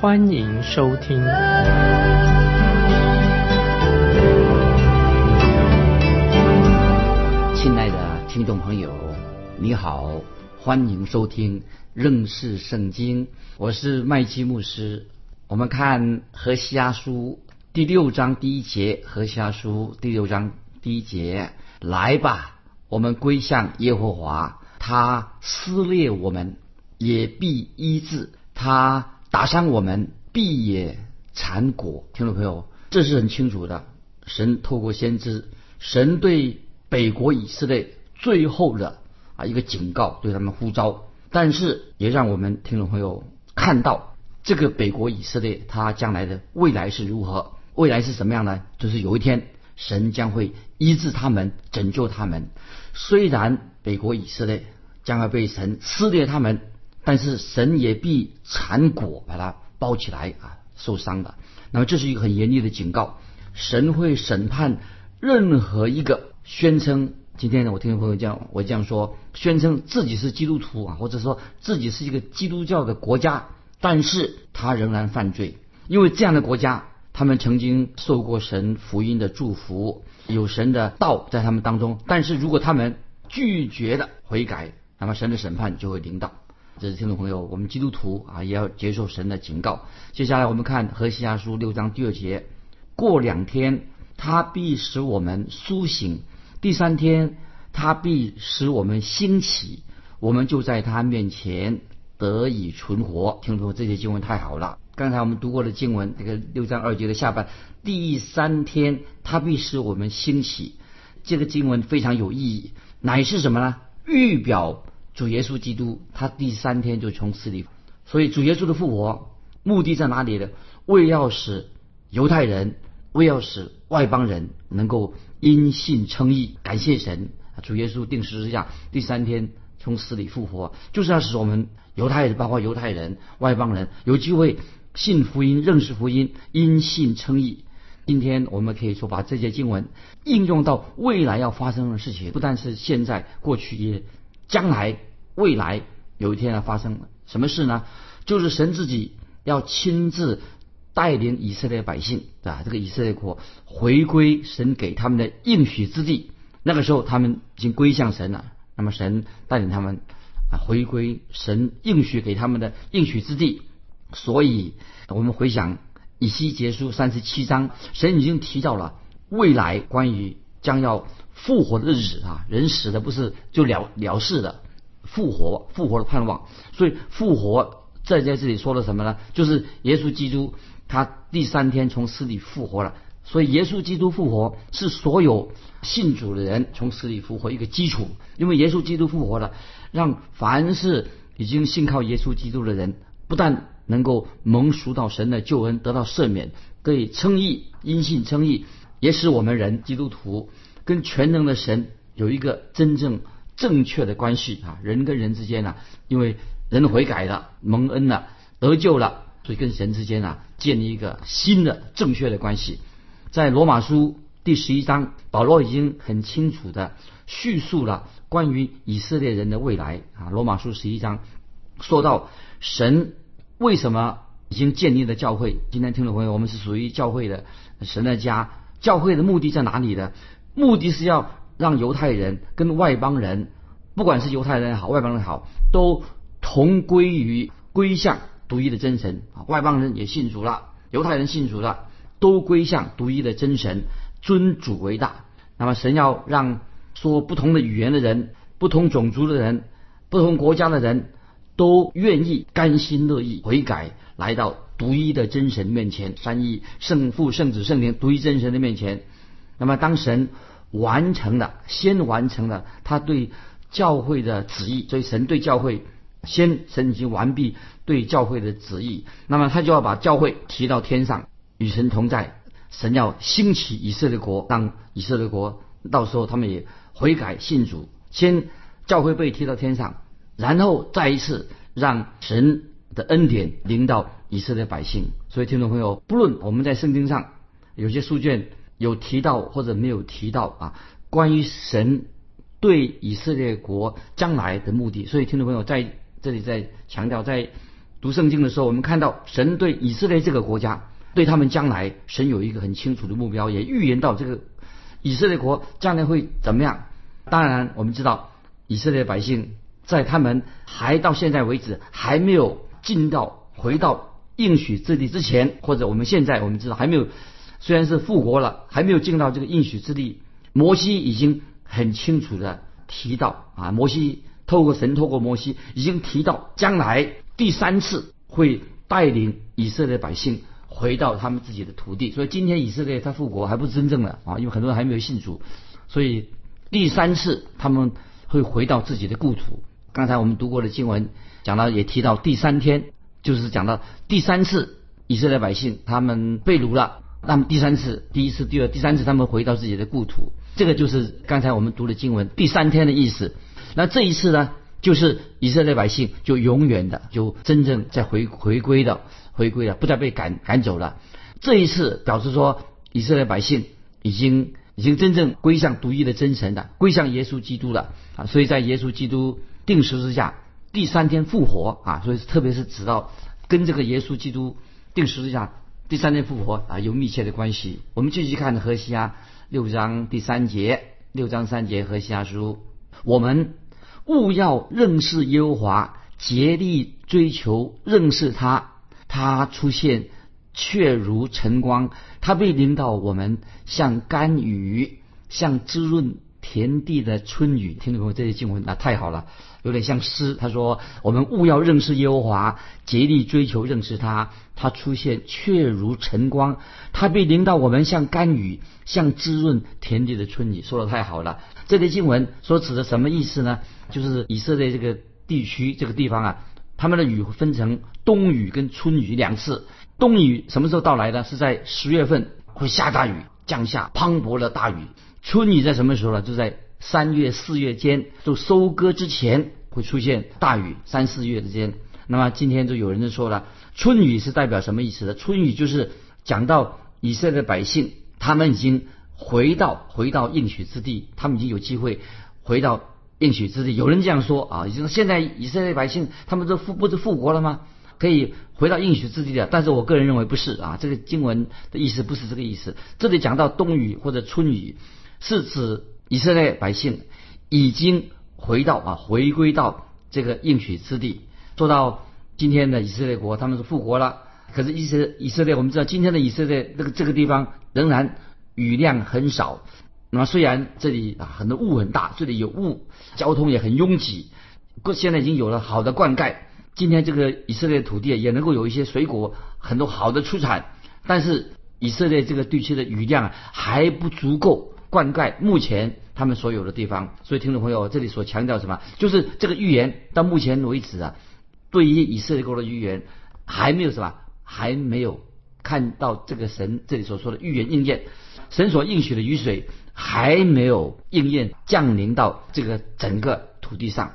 欢迎收听。亲爱的听众朋友，你好，欢迎收听认识圣经，我是麦基牧师。我们看何西阿书第六章第一节，何西阿书第六章第一节，来吧，我们归向耶和华，他撕裂我们，也必医治；他打伤我们，必也残果。听众朋友，这是很清楚的。神透过先知，神对北国以色列最后的啊一个警告，对他们呼召，但是也让我们听众朋友看到这个北国以色列他将来的未来是如何，未来是什么样呢？就是有一天神将会医治他们，拯救他们。虽然北国以色列将要被神撕裂他们，但是神也必缠裹把它包起来啊，受伤的。那么这是一个很严厉的警告，神会审判任何一个宣称。今天呢，我听朋友讲，我这样说，宣称自己是基督徒啊，或者说自己是一个基督教的国家，但是他仍然犯罪，因为这样的国家，他们曾经受过神福音的祝福，有神的道在他们当中，但是如果他们拒绝了悔改，那么神的审判就会临到。这是听众朋友，我们基督徒啊，也要接受神的警告。接下来我们看何西阿书六章第二节，过两天他必使我们苏醒。第三天，他必使我们兴起，我们就在他面前得以存活。听众朋友这些经文太好了。刚才我们读过的经文，这个六章二节的下半，第三天他必使我们兴起。这个经文非常有意义，乃是什么呢？预表主耶稣基督，他第三天就从死里。所以主耶稣的复活目的在哪里呢？为要使犹太人，为要使外邦人能够。因信称义，感谢神。主耶稣定时之下，第三天从死里复活，就是要使我们犹太人，包括犹太人、外邦人，有机会信福音、认识福音，因信称义。今天我们可以说把这些经文应用到未来要发生的事情，不但是现在、过去也将来、未来有一天要发生什么事呢？就是神自己要亲自。带领以色列百姓啊，这个以色列国回归神给他们的应许之地。那个时候，他们已经归向神了。那么，神带领他们啊，回归神应许给他们的应许之地。所以，我们回想以西结书三十七章，神已经提到了未来关于将要复活的日子啊，人死的不是就了了事的，复活复活的盼望。所以，复活在在这里说了什么呢？就是耶稣基督。他第三天从死里复活了，所以耶稣基督复活是所有信主的人从死里复活一个基础。因为耶稣基督复活了，让凡是已经信靠耶稣基督的人，不但能够蒙赎到神的救恩，得到赦免，可以称义，因信称义，也使我们人基督徒跟全能的神有一个真正正确的关系啊！人跟人之间呢，因为人悔改了，蒙恩了，得救了。所以跟神之间啊，建立一个新的正确的关系。在罗马书第十一章，保罗已经很清楚的叙述了关于以色列人的未来啊。罗马书十一章说到神为什么已经建立了教会。今天听众朋友，我们是属于教会的神的家。教会的目的在哪里呢？目的是要让犹太人跟外邦人，不管是犹太人也好，外邦人也好，都同归于归向。独一的真神啊，外邦人也信主了，犹太人信主了，都归向独一的真神，尊主为大。那么神要让说不同的语言的人、不同种族的人、不同国家的人都愿意甘心乐意悔改，来到独一的真神面前，三一圣父、圣子、圣灵独一真神的面前。那么当神完成了，先完成了他对教会的旨意，所以神对教会。先神已经完毕对教会的旨意，那么他就要把教会提到天上，与神同在，神要兴起以色列国，让以色列国到时候他们也悔改信主，先教会被提到天上，然后再一次让神的恩典临到以色列百姓。所以听众朋友，不论我们在圣经上有些书卷有提到或者没有提到啊，关于神对以色列国将来的目的，所以听众朋友在这里在强调，在读圣经的时候，我们看到神对以色列这个国家。对他们将来，神有一个很清楚的目标，也预言到这个以色列国将来会怎么样。当然，我们知道以色列百姓在他们还到现在为止还没有进到回到应许之地之前，或者我们现在我们知道还没有，虽然是复国了，还没有进到这个应许之地。摩西已经很清楚的提到啊，摩西透过神透过摩西已经提到将来第三次会带领以色列百姓。回到他们自己的土地，所以今天以色列他复国还不是真正的啊，因为很多人还没有信主，所以第三次他们会回到自己的故土。刚才我们读过的经文讲到，也提到第三天，就是讲到第三次以色列百姓他们被掳了，那么第三次、第一次、第二、第三次他们回到自己的故土，这个就是刚才我们读的经文第三天的意思。那这一次呢，就是以色列百姓就永远的就真正在回回归的。回归了，不再被赶赶走了。这一次表示说，以色列百姓已经已经真正归向独一的真神的，归向耶稣基督了啊！所以在耶稣基督定十字架第三天复活啊，所以特别是指到跟这个耶稣基督定十字架第三天复活啊有密切的关系。我们继续看何西阿六章第三节，六章三节何西阿书，我们务要认识耶和华，竭力追求认识他。他出现，却如晨光；他被领导我们，像甘雨，像滋润田地的春雨。听众朋友？这些经文啊，太好了，有点像诗。他说：“我们务要认识耶和华，竭力追求认识他。他出现，却如晨光；他被淋到我们，像甘雨，像滋润田地的春雨。”说的太好了。这些经文所指的什么意思呢？就是以色列这个地区这个地方啊。他们的雨分成冬雨跟春雨两次。冬雨什么时候到来呢？是在十月份会下大雨，降下磅礴的大雨。春雨在什么时候呢？就在三月四月间，就收割之前会出现大雨。三四月之间，那么今天就有人就说了，春雨是代表什么意思呢？春雨就是讲到以色列百姓，他们已经回到回到应许之地，他们已经有机会回到。应许之地，有人这样说啊，就是现在以色列百姓他们都复不是复国了吗？可以回到应许之地的。但是我个人认为不是啊，这个经文的意思不是这个意思。这里讲到冬雨或者春雨，是指以色列百姓已经回到啊，回归到这个应许之地。说到今天的以色列国，他们是复国了，可是以色以色列，我们知道今天的以色列这个这个地方仍然雨量很少。那么虽然这里啊很多雾很大，这里有雾，交通也很拥挤，过现在已经有了好的灌溉，今天这个以色列土地也能够有一些水果，很多好的出产，但是以色列这个地区的雨量还不足够灌溉目前他们所有的地方，所以听众朋友这里所强调什么，就是这个预言到目前为止啊，对于以色列国的预言还没有什么，还没有看到这个神这里所说的预言应验，神所应许的雨水。还没有应验降临到这个整个土地上，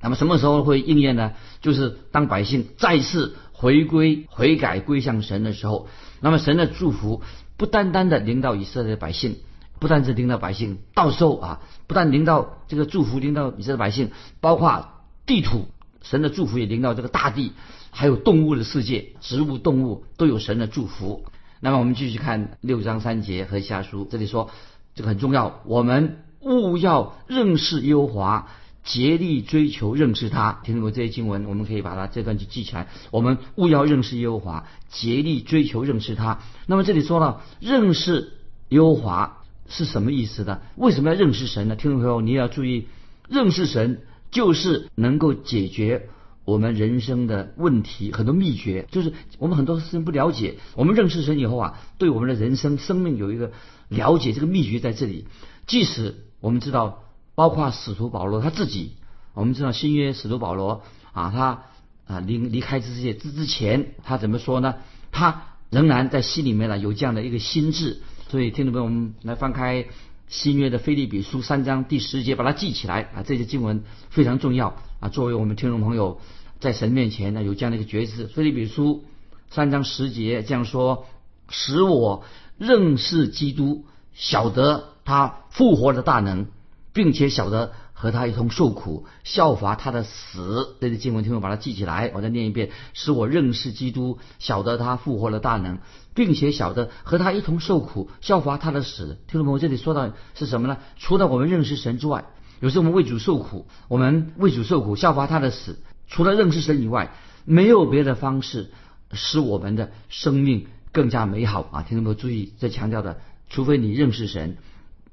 那么什么时候会应验呢？就是当百姓再次回归悔改归向神的时候，那么神的祝福不单单的临到以色列百姓，不单是临到百姓，到时候啊，不但临到这个祝福临到以色列百姓，包括地土，神的祝福也临到这个大地，还有动物的世界，植物动物都有神的祝福。那么我们继续看六章三节和下书，这里说。这个很重要，我们务要认识耶和华，竭力追求认识他。听过这些经文，我们可以把它这段就记起来。我们务要认识耶和华，竭力追求认识他。那么这里说了，认识耶和华是什么意思呢？为什么要认识神呢？听众朋友，你也要注意，认识神就是能够解决我们人生的问题，很多秘诀就是我们很多事情不了解。我们认识神以后啊，对我们的人生生命有一个。了解这个秘诀在这里。即使我们知道，包括使徒保罗他自己，我们知道新约使徒保罗啊，他啊离离开这世界之之前，他怎么说呢？他仍然在心里面呢有这样的一个心智。所以，听众朋友，们来翻开新约的菲利比书三章第十节，把它记起来啊！这些经文非常重要啊！作为我们听众朋友在神面前呢有这样的一个觉知。菲利比书三章十节这样说：“使我认识基督，晓得他复活的大能，并且晓得。”和他一同受苦，效法他的死。这些经文，听我把它记起来，我再念一遍：使我认识基督，晓得他复活的大能，并且晓得和他一同受苦，效法他的死。听众朋友，这里说到是什么呢？除了我们认识神之外，有时候我们为主受苦，我们为主受苦，效法他的死。除了认识神以外，没有别的方式使我们的生命更加美好啊！听众朋友注意，这强调的，除非你认识神。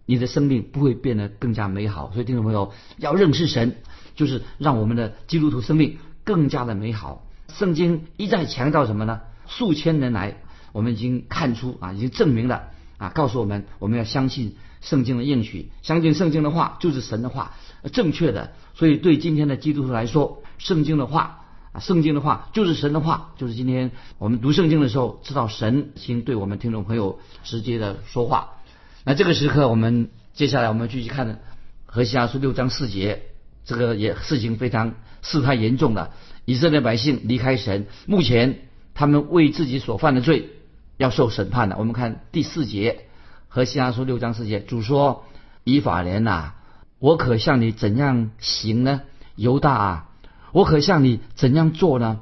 你的生命不会变得更加美好，所以听众朋友要认识神，就是让我们的基督徒生命更加的美好。圣经一再强调什么呢？数千年来，我们已经看出啊，已经证明了啊，告诉我们我们要相信圣经的应许，相信圣经的话就是神的话，正确的。所以对今天的基督徒来说，圣经的话啊，圣经的话就是神的话，就是今天我们读圣经的时候，知道神已经对我们听众朋友直接的说话。那这个时刻，我们接下来我们继续看《何西阿书》六章四节，这个也事情非常事态严重了。以色列百姓离开神，目前他们为自己所犯的罪要受审判的。我们看第四节，《和西阿书》六章四节，主说：“以法莲呐，我可向你怎样行呢？犹大啊，我可向你怎样做呢？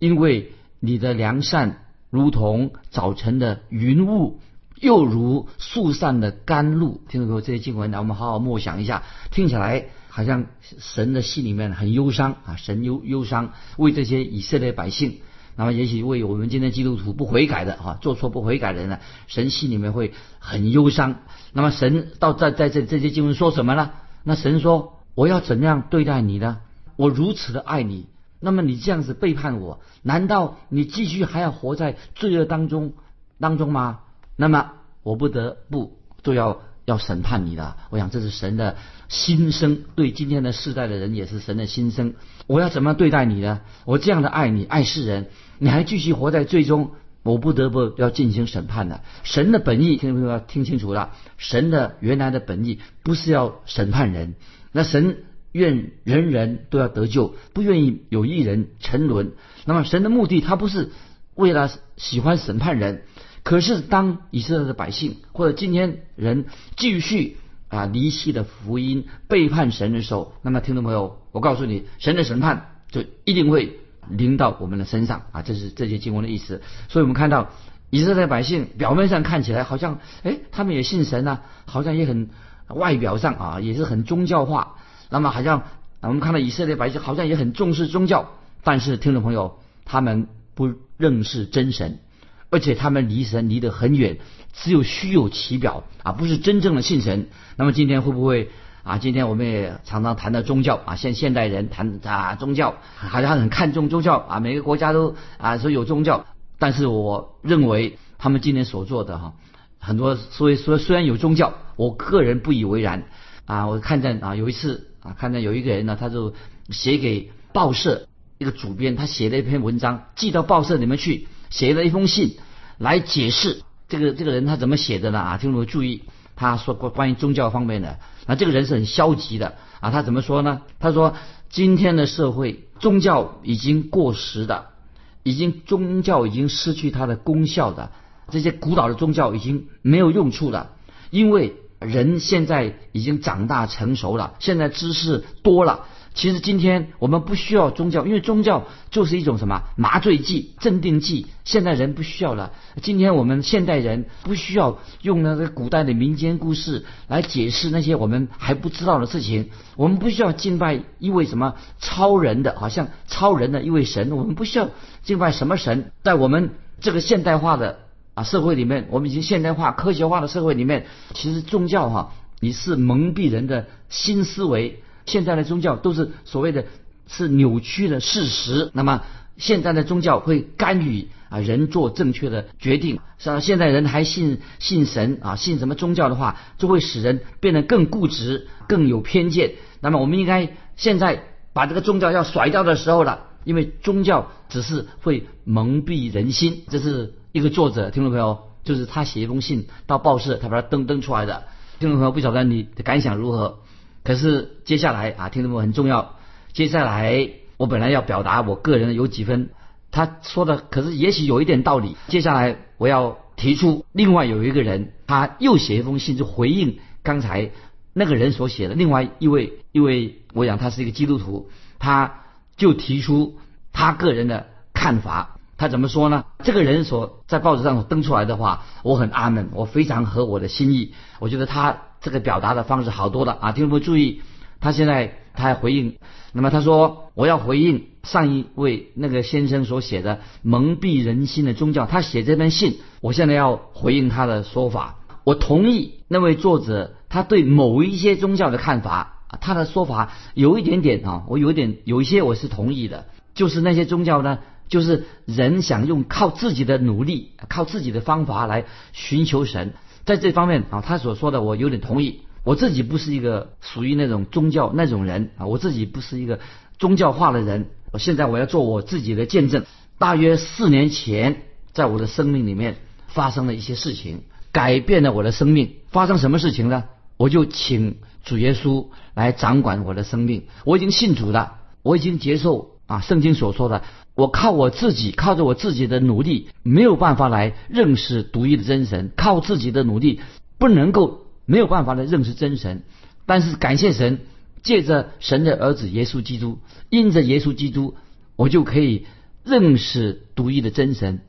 因为你的良善如同早晨的云雾。”又如树上的甘露，听众朋友，这些经文，来我们好好默想一下。听起来好像神的心里面很忧伤啊，神忧忧伤为这些以色列百姓。那么也许为我们今天基督徒不悔改的啊，做错不悔改的人呢，神心里面会很忧伤。那么神到在在这这些经文说什么呢？那神说：我要怎样对待你呢？我如此的爱你，那么你这样子背叛我，难道你继续还要活在罪恶当中当中吗？那么我不得不都要要审判你了。我想这是神的心声，对今天的世代的人也是神的心声。我要怎么对待你呢？我这样的爱你，爱世人，你还继续活在最终，我不得不要进行审判的。神的本意，听众朋友要听清楚了。神的原来的本意不是要审判人，那神愿人人都要得救，不愿意有一人沉沦。那么神的目的，他不是为了喜欢审判人。可是，当以色列的百姓或者今天人继续啊离弃的福音、背叛神的时候，那么听众朋友，我告诉你，神的审判就一定会临到我们的身上啊！这是这些经文的意思。所以我们看到以色列百姓表面上看起来好像，哎，他们也信神呐，好像也很外表上啊也是很宗教化。那么好像我们看到以色列百姓好像也很重视宗教，但是听众朋友，他们不认识真神。而且他们离神离得很远，只有虚有其表啊，不是真正的信神。那么今天会不会啊？今天我们也常常谈到宗教啊，现现代人谈啊宗教，好像很看重宗教啊，每个国家都啊说有宗教。但是我认为他们今天所做的哈，很多所以说虽然有宗教，我个人不以为然啊。我看见啊有一次啊，看见有一个人呢，他就写给报社一个主编，他写了一篇文章寄到报社里面去。写了一封信来解释这个这个人他怎么写的呢？啊，听众注意，他说关关于宗教方面的，那这个人是很消极的啊。他怎么说呢？他说今天的社会宗教已经过时的，已经宗教已经失去它的功效的，这些古老的宗教已经没有用处了，因为人现在已经长大成熟了，现在知识多了。其实今天我们不需要宗教，因为宗教就是一种什么麻醉剂、镇定剂。现代人不需要了。今天我们现代人不需要用那个古代的民间故事来解释那些我们还不知道的事情。我们不需要敬拜一位什么超人的，好像超人的一位神。我们不需要敬拜什么神。在我们这个现代化的啊社会里面，我们已经现代化、科学化的社会里面，其实宗教哈，你是蒙蔽人的新思维。现在的宗教都是所谓的，是扭曲的事实。那么现在的宗教会干预啊人做正确的决定。像现在人还信信神啊，信什么宗教的话，就会使人变得更固执、更有偏见。那么我们应该现在把这个宗教要甩掉的时候了，因为宗教只是会蒙蔽人心，这是。一个作者，听众朋友，就是他写一封信到报社，他把它登登出来的。听众朋友，不晓得你的感想如何？可是接下来啊，听众朋友很重要。接下来我本来要表达我个人有几分，他说的可是也许有一点道理。接下来我要提出，另外有一个人，他又写一封信，就回应刚才那个人所写的。另外一位，一位我想他是一个基督徒，他就提出他个人的看法。他怎么说呢？这个人所在报纸上登出来的话，我很阿门，我非常合我的心意。我觉得他。这个表达的方式好多了啊！听众朋友注意，他现在他还回应，那么他说我要回应上一位那个先生所写的蒙蔽人心的宗教。他写这封信，我现在要回应他的说法。我同意那位作者他对某一些宗教的看法，他的说法有一点点啊，我有一点有一些我是同意的，就是那些宗教呢，就是人想用靠自己的努力、靠自己的方法来寻求神。在这方面啊，他所说的我有点同意。我自己不是一个属于那种宗教那种人啊，我自己不是一个宗教化的人。我现在我要做我自己的见证。大约四年前，在我的生命里面发生了一些事情，改变了我的生命。发生什么事情呢？我就请主耶稣来掌管我的生命。我已经信主了，我已经接受啊圣经所说的。我靠我自己，靠着我自己的努力，没有办法来认识独一的真神。靠自己的努力，不能够没有办法来认识真神。但是感谢神，借着神的儿子耶稣基督，因着耶稣基督，我就可以认识独一的真神。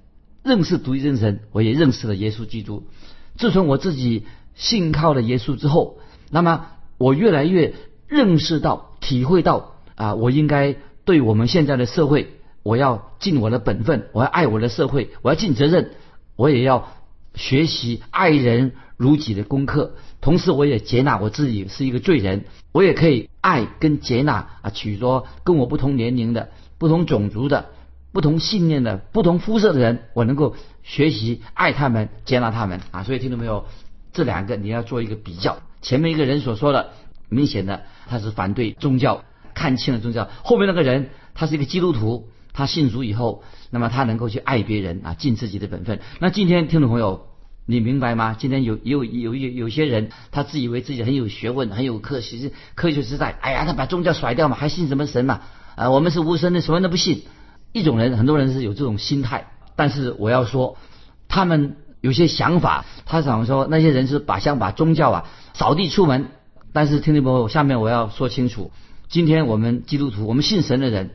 认识独一真神，我也认识了耶稣基督。自从我自己信靠了耶稣之后，那么我越来越认识到、体会到啊，我应该对我们现在的社会。我要尽我的本分，我要爱我的社会，我要尽责任，我也要学习爱人如己的功课。同时，我也接纳我自己是一个罪人，我也可以爱跟接纳啊，许多跟我不同年龄的、不同种族的、不同信念的、不同肤色的人，我能够学习爱他们、接纳他们啊。所以，听到没有？这两个你要做一个比较。前面一个人所说的，明显的他是反对宗教，看清了宗教；后面那个人，他是一个基督徒。他信主以后，那么他能够去爱别人啊，尽自己的本分。那今天听众朋友，你明白吗？今天有有有有有些人，他自以为自己很有学问，很有科学科学实在。哎呀，他把宗教甩掉嘛，还信什么神嘛？啊，我们是无神的，什么都不信。一种人，很多人是有这种心态。但是我要说，他们有些想法，他想说那些人是把想把宗教啊扫地出门。但是听众朋友，下面我要说清楚，今天我们基督徒，我们信神的人。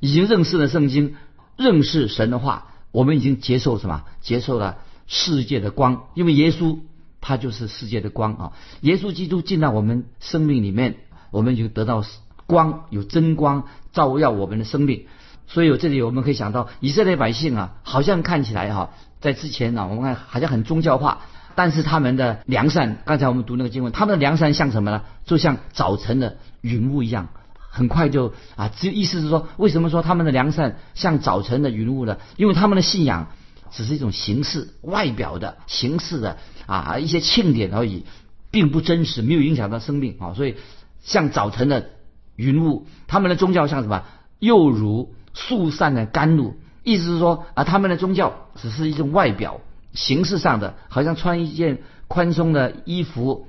已经认识了圣经，认识神的话，我们已经接受什么？接受了世界的光，因为耶稣他就是世界的光啊！耶稣基督进到我们生命里面，我们就得到光，有真光照耀我们的生命。所以，这里我们可以想到，以色列百姓啊，好像看起来哈，在之前呢，我们看好像很宗教化，但是他们的良善，刚才我们读那个经文，他们的良善像什么呢？就像早晨的云雾一样。很快就啊，只意思是说，为什么说他们的良善像早晨的云雾呢？因为他们的信仰只是一种形式、外表的形式的啊一些庆典而已，并不真实，没有影响到生命啊。所以像早晨的云雾，他们的宗教像什么？又如肃散的甘露，意思是说啊，他们的宗教只是一种外表形式上的，好像穿一件宽松的衣服。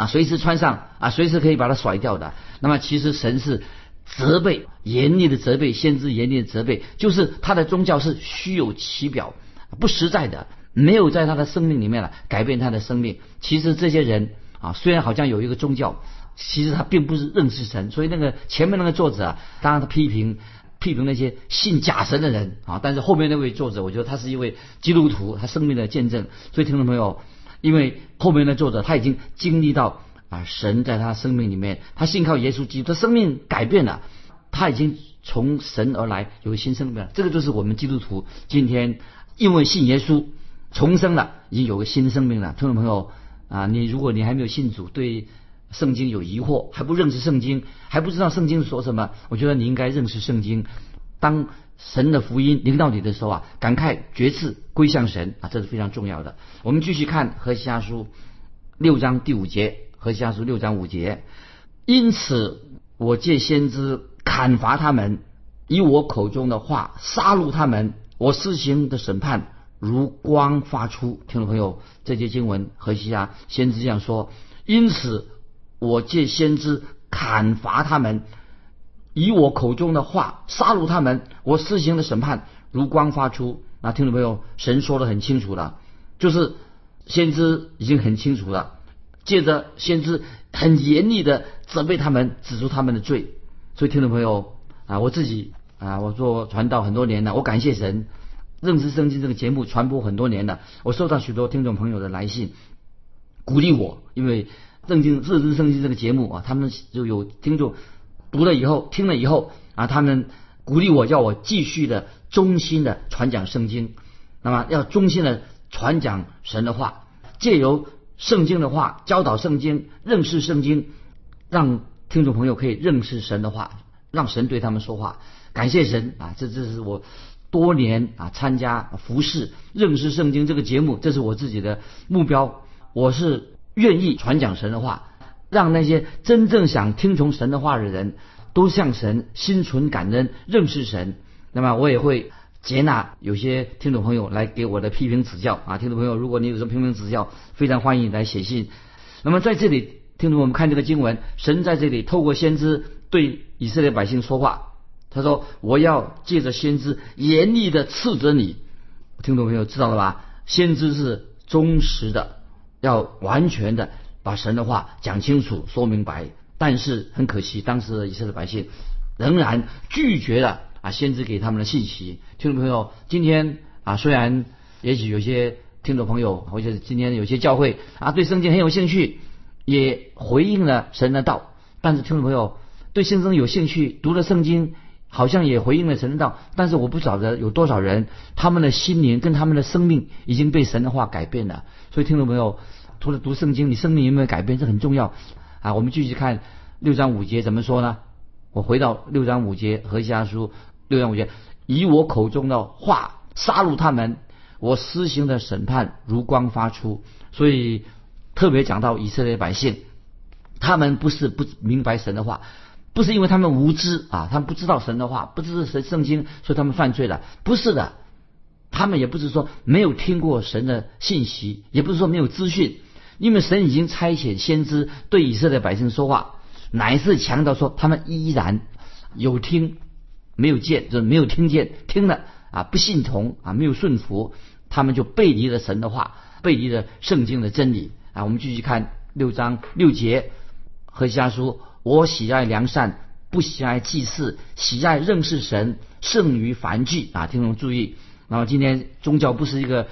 啊，随时穿上啊，随时可以把它甩掉的。那么其实神是责备，严厉的责备，先知严厉的责备，就是他的宗教是虚有其表，不实在的，没有在他的生命里面了改变他的生命。其实这些人啊，虽然好像有一个宗教，其实他并不是认识神。所以那个前面那个作者啊，当然他批评批评那些信假神的人啊，但是后面那位作者，我觉得他是一位基督徒，他生命的见证。所以听众朋友。因为后面的作者他已经经历到啊，神在他生命里面，他信靠耶稣基督，他生命改变了，他已经从神而来，有新生命了。这个就是我们基督徒今天因为信耶稣重生了，已经有个新生命了。听众朋友啊，你如果你还没有信主，对圣经有疑惑，还不认识圣经，还不知道圣经说什么，我觉得你应该认识圣经。当神的福音临到你的时候啊，感慨决志归向神啊，这是非常重要的。我们继续看何西阿书六章第五节，何西阿书六章五节。因此，我借先知砍伐他们，以我口中的话杀戮他们。我施行的审判如光发出。听众朋友，这节经文何西阿先知这样说：因此我借先知砍伐他们，以我口中的话杀戮他们。我施行的审判如光发出。那听众朋友，神说的很清楚了，就是先知已经很清楚了，借着先知很严厉的责备他们，指出他们的罪。所以听众朋友啊，我自己啊，我做传道很多年了，我感谢神，认识圣经这个节目传播很多年了，我收到许多听众朋友的来信，鼓励我，因为正经认识圣经这个节目啊，他们就有听众读了以后听了以后啊，他们鼓励我，叫我继续的。忠心的传讲圣经，那么要忠心的传讲神的话，借由圣经的话教导圣经，认识圣经，让听众朋友可以认识神的话，让神对他们说话。感谢神啊！这这是我多年啊参加服侍认识圣经这个节目，这是我自己的目标。我是愿意传讲神的话，让那些真正想听从神的话的人都向神心存感恩，认识神。那么我也会接纳有些听众朋友来给我的批评指教啊，听众朋友，如果你有什么批评指教，非常欢迎你来写信。那么在这里，听众我们看这个经文，神在这里透过先知对以色列百姓说话，他说：“我要借着先知严厉的斥责你。”听众朋友知道了吧？先知是忠实的，要完全的把神的话讲清楚、说明白。但是很可惜，当时的以色列百姓仍然拒绝了。啊，先知给他们的信息，听众朋友，今天啊，虽然也许有些听众朋友或者今天有些教会啊，对圣经很有兴趣，也回应了神的道，但是听众朋友对圣经有兴趣，读了圣经，好像也回应了神的道，但是我不晓得有多少人，他们的心灵跟他们的生命已经被神的话改变了。所以听众朋友，除了读圣经，你生命有没有改变？这很重要啊。我们继续看六章五节怎么说呢？我回到六章五节和下书。六章五节，以我口中的话杀戮他们，我施行的审判如光发出。所以特别讲到以色列百姓，他们不是不明白神的话，不是因为他们无知啊，他们不知道神的话，不知是神圣经，所以他们犯罪了。不是的，他们也不是说没有听过神的信息，也不是说没有资讯，因为神已经差遣先知对以色列百姓说话，乃是强调说他们依然有听。没有见，就是没有听见，听了啊，不信从啊，没有顺服，他们就背离了神的话，背离了圣经的真理啊。我们继续看六章六节和家书，我喜爱良善，不喜爱祭祀，喜爱认识神，胜于凡具啊。听众注意，然后今天宗教不是一个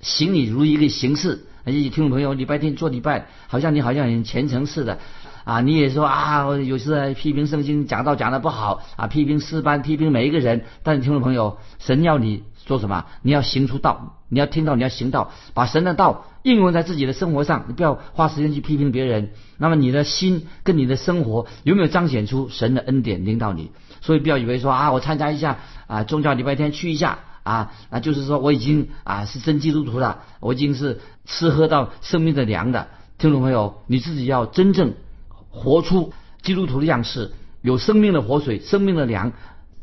行礼如一个形式，听众朋友，礼拜天做礼拜，好像你好像很虔诚似的。啊，你也说啊，我有时批评圣经讲道讲的不好啊，批评诗班，批评每一个人。但是听众朋友，神要你说什么？你要行出道，你要听到，你要行道，把神的道应用在自己的生活上。你不要花时间去批评别人。那么你的心跟你的生活有没有彰显出神的恩典领导你？所以不要以为说啊，我参加一下啊宗教礼拜天去一下啊，那就是说我已经啊是真基督徒了，我已经是吃喝到生命的粮的。听众朋友，你自己要真正。活出基督徒的样式，有生命的活水，生命的粮，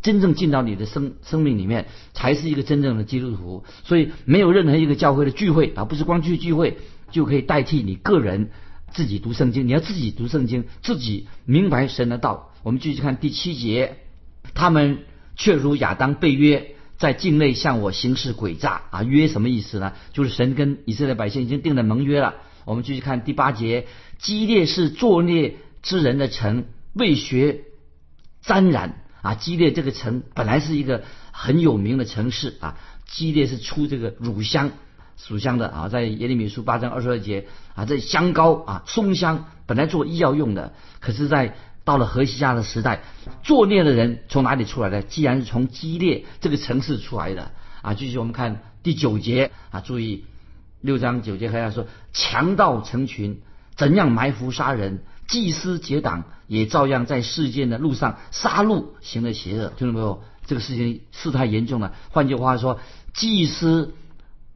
真正进到你的生生命里面，才是一个真正的基督徒。所以，没有任何一个教会的聚会啊，不是光去聚会就可以代替你个人自己读圣经。你要自己读圣经，自己明白神的道。我们继续看第七节，他们却如亚当被约，在境内向我行事诡诈啊！约什么意思呢？就是神跟以色列百姓已经定了盟约了。我们继续看第八节，基列是作孽之人的城，为学沾染啊！基列这个城本来是一个很有名的城市啊，基列是出这个乳香、属香的啊，在耶利米书八章二十二节啊，这香膏啊，松香本来做医药用的，可是，在到了河西亚的时代，作孽的人从哪里出来的？既然是从基列这个城市出来的啊！继续我们看第九节啊，注意。六章九节还要说，强盗成群，怎样埋伏杀人？祭司结党，也照样在世间的路上杀戮，行了邪恶。听到没有？这个事情事态严重了。换句话说，祭司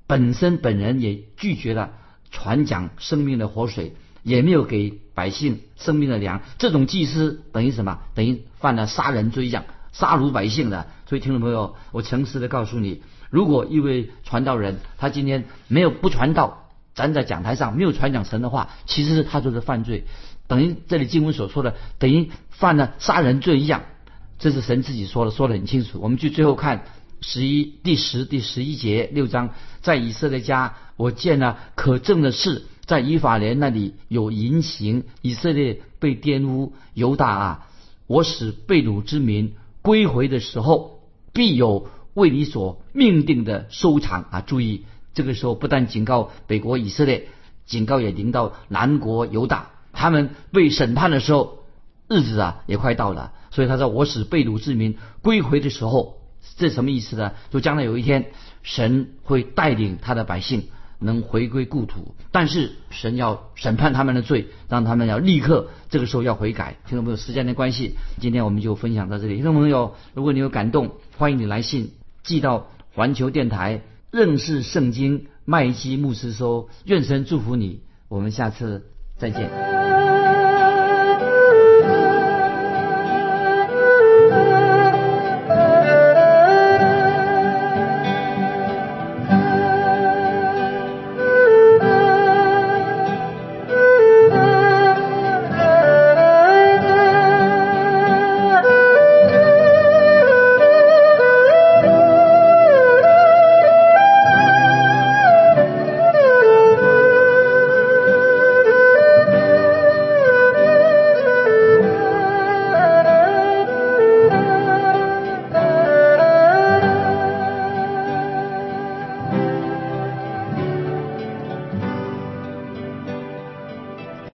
本身本人也拒绝了传讲生命的活水，也没有给百姓生命的粮。这种祭司等于什么？等于犯了杀人罪一样，杀戮百姓的。所以，听众朋友，我诚实的告诉你，如果一位传道人他今天没有不传道，站在讲台上没有传讲神的话，其实是他就是犯罪，等于这里经文所说的，等于犯了杀人罪一样。这是神自己说的，说的很清楚。我们去最后看十一第十第十一节六章，在以色列家，我见了可证的事，在以法莲那里有淫行，以色列被玷污，犹大啊，我使被掳之民归回的时候，必有为你所命定的收场啊！注意，这个时候不但警告北国以色列，警告也临到南国犹大，他们被审判的时候，日子啊也快到了。所以他说：“我使被掳之民归回的时候，这什么意思呢？就将来有一天，神会带领他的百姓能回归故土，但是神要审判他们的罪，让他们要立刻这个时候要悔改。听众朋友，时间的关系，今天我们就分享到这里。听众朋友，如果你有感动，欢迎你来信寄到环球电台认识圣经麦基牧师收。愿神祝福你，我们下次再见。